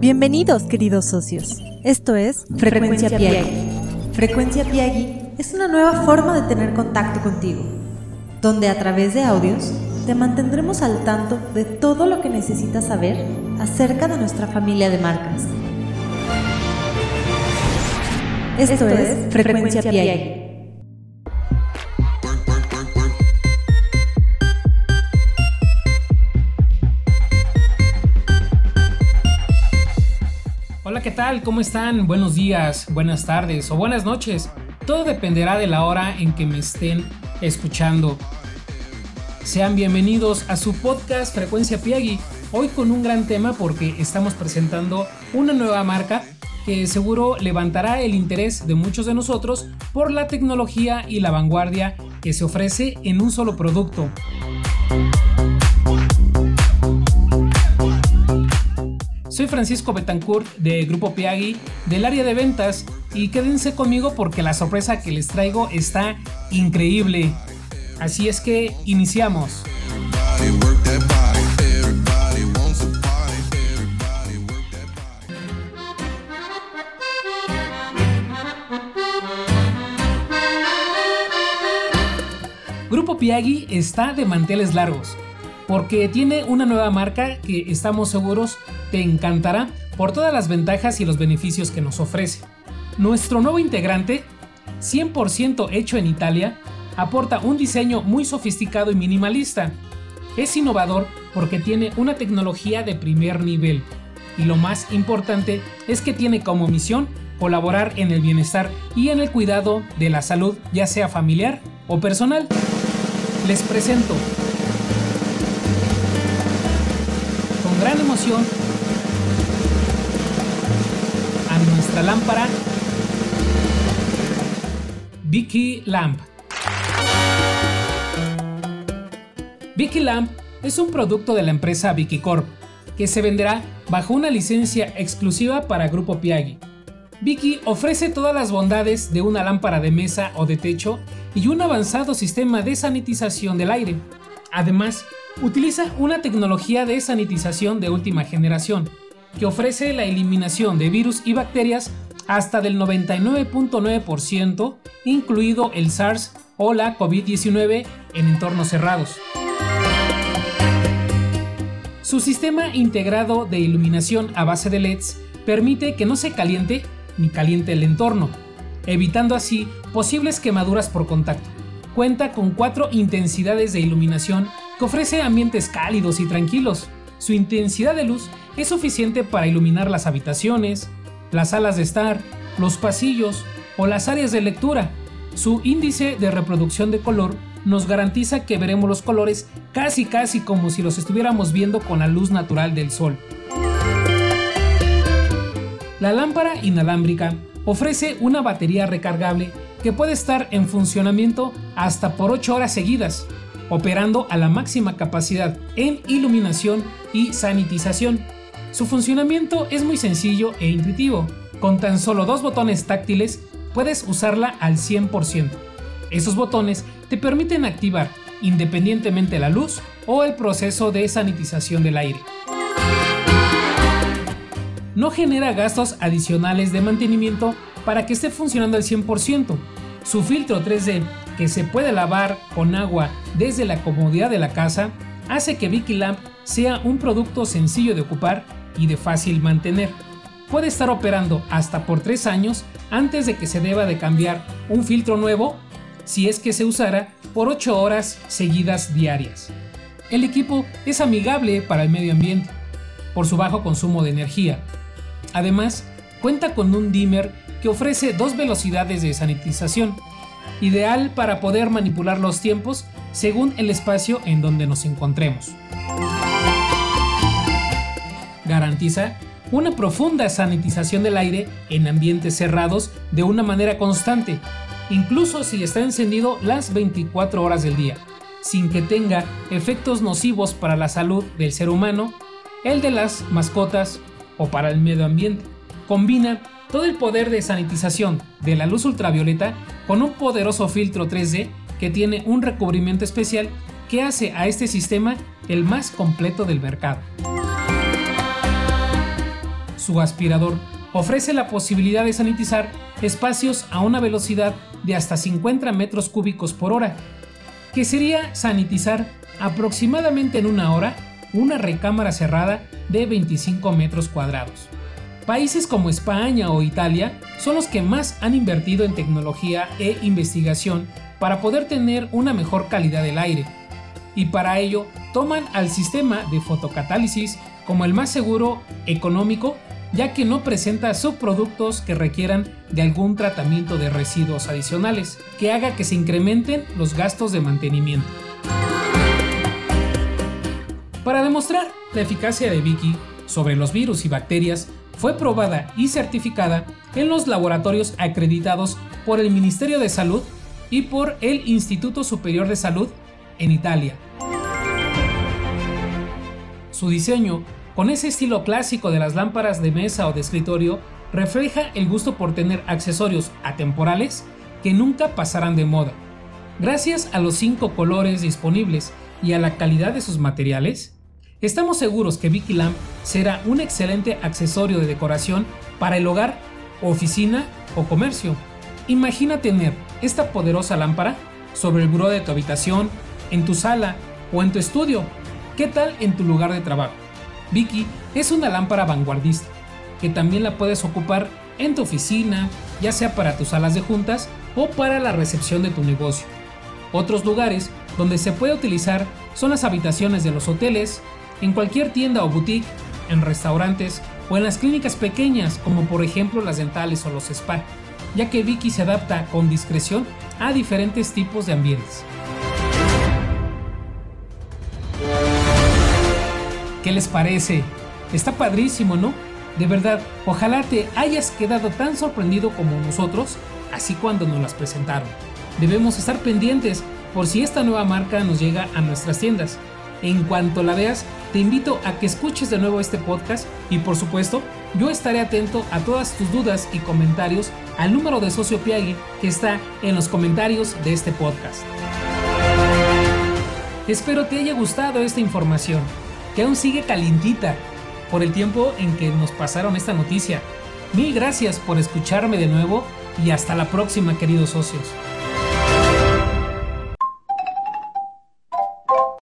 Bienvenidos, queridos socios. Esto es Frecuencia, Piagui. Frecuencia Piagui es una nueva forma de tener contacto contigo, donde a través de audios te mantendremos al tanto de todo lo que necesitas saber acerca de nuestra familia de marcas. Esto, es Frecuencia, Piagui. ¿Qué tal? ¿Cómo están? Buenos días, buenas tardes o buenas noches. Todo dependerá de la hora en que me estén escuchando. Sean bienvenidos a su podcast Frecuencia Piagui. Hoy con un gran tema porque estamos presentando una nueva marca que seguro levantará el interés de muchos de nosotros por la tecnología y la vanguardia que se ofrece en un solo producto. Soy Francisco Betancourt de Grupo Piagui del área de ventas y quédense conmigo porque la sorpresa que les traigo está increíble. Así es que iniciamos. Grupo Piagui está de manteles largos porque tiene una nueva marca que estamos seguros te encantará por todas las ventajas y los beneficios que nos ofrece. Nuestro nuevo integrante, 100% hecho en Italia, aporta un diseño muy sofisticado y minimalista. Es innovador porque tiene una tecnología de primer nivel y lo más importante es que tiene como misión colaborar en el bienestar y en el cuidado de la salud, ya sea familiar o personal. Les presento con gran emoción nuestra lámpara Vicky Lamp. Vicky Lamp es un producto de la empresa Vicky Corp que se venderá bajo una licencia exclusiva para Grupo Piagui. Vicky ofrece todas las bondades de una lámpara de mesa o de techo y un avanzado sistema de sanitización del aire. Además, utiliza una tecnología de sanitización de última generación que ofrece la eliminación de virus y bacterias hasta del 99.9%, incluido el SARS o la COVID-19 en entornos cerrados. Su sistema integrado de iluminación a base de LEDs permite que no se caliente ni caliente el entorno, evitando así posibles quemaduras por contacto. Cuenta con cuatro intensidades de iluminación que ofrece ambientes cálidos y tranquilos. Su intensidad de luz es suficiente para iluminar las habitaciones, las salas de estar, los pasillos o las áreas de lectura. Su índice de reproducción de color nos garantiza que veremos los colores casi casi como si los estuviéramos viendo con la luz natural del sol. La lámpara inalámbrica ofrece una batería recargable que puede estar en funcionamiento hasta por 8 horas seguidas, operando a la máxima capacidad en iluminación y sanitización. Su funcionamiento es muy sencillo e intuitivo. Con tan solo dos botones táctiles puedes usarla al 100%. Esos botones te permiten activar independientemente la luz o el proceso de sanitización del aire. No genera gastos adicionales de mantenimiento para que esté funcionando al 100%. Su filtro 3D, que se puede lavar con agua desde la comodidad de la casa, hace que Vicky Lamp sea un producto sencillo de ocupar y de fácil mantener. Puede estar operando hasta por 3 años antes de que se deba de cambiar un filtro nuevo si es que se usara por 8 horas seguidas diarias. El equipo es amigable para el medio ambiente por su bajo consumo de energía. Además, cuenta con un dimmer que ofrece dos velocidades de sanitización, ideal para poder manipular los tiempos según el espacio en donde nos encontremos. Garantiza una profunda sanitización del aire en ambientes cerrados de una manera constante, incluso si está encendido las 24 horas del día, sin que tenga efectos nocivos para la salud del ser humano, el de las mascotas o para el medio ambiente. Combina todo el poder de sanitización de la luz ultravioleta con un poderoso filtro 3D que tiene un recubrimiento especial que hace a este sistema el más completo del mercado. Su aspirador ofrece la posibilidad de sanitizar espacios a una velocidad de hasta 50 metros cúbicos por hora, que sería sanitizar aproximadamente en una hora una recámara cerrada de 25 metros cuadrados. Países como España o Italia son los que más han invertido en tecnología e investigación para poder tener una mejor calidad del aire. Y para ello toman al sistema de fotocatálisis como el más seguro, económico, ya que no presenta subproductos que requieran de algún tratamiento de residuos adicionales, que haga que se incrementen los gastos de mantenimiento. Para demostrar la eficacia de Vicky sobre los virus y bacterias, fue probada y certificada en los laboratorios acreditados por el Ministerio de Salud y por el Instituto Superior de Salud en Italia. Su diseño, con ese estilo clásico de las lámparas de mesa o de escritorio, refleja el gusto por tener accesorios atemporales que nunca pasarán de moda. Gracias a los cinco colores disponibles y a la calidad de sus materiales, Estamos seguros que Vicky Lamp será un excelente accesorio de decoración para el hogar, oficina o comercio. Imagina tener esta poderosa lámpara sobre el buró de tu habitación, en tu sala o en tu estudio. ¿Qué tal en tu lugar de trabajo? Vicky es una lámpara vanguardista que también la puedes ocupar en tu oficina, ya sea para tus salas de juntas o para la recepción de tu negocio. Otros lugares donde se puede utilizar son las habitaciones de los hoteles, en cualquier tienda o boutique, en restaurantes o en las clínicas pequeñas como por ejemplo las dentales o los spa, ya que Vicky se adapta con discreción a diferentes tipos de ambientes. ¿Qué les parece? Está padrísimo, ¿no? De verdad, ojalá te hayas quedado tan sorprendido como nosotros, así cuando nos las presentaron. Debemos estar pendientes por si esta nueva marca nos llega a nuestras tiendas. En cuanto la veas, te invito a que escuches de nuevo este podcast y por supuesto, yo estaré atento a todas tus dudas y comentarios al número de Socio Piagui que está en los comentarios de este podcast. Espero te haya gustado esta información, que aún sigue calientita por el tiempo en que nos pasaron esta noticia. Mil gracias por escucharme de nuevo y hasta la próxima queridos socios.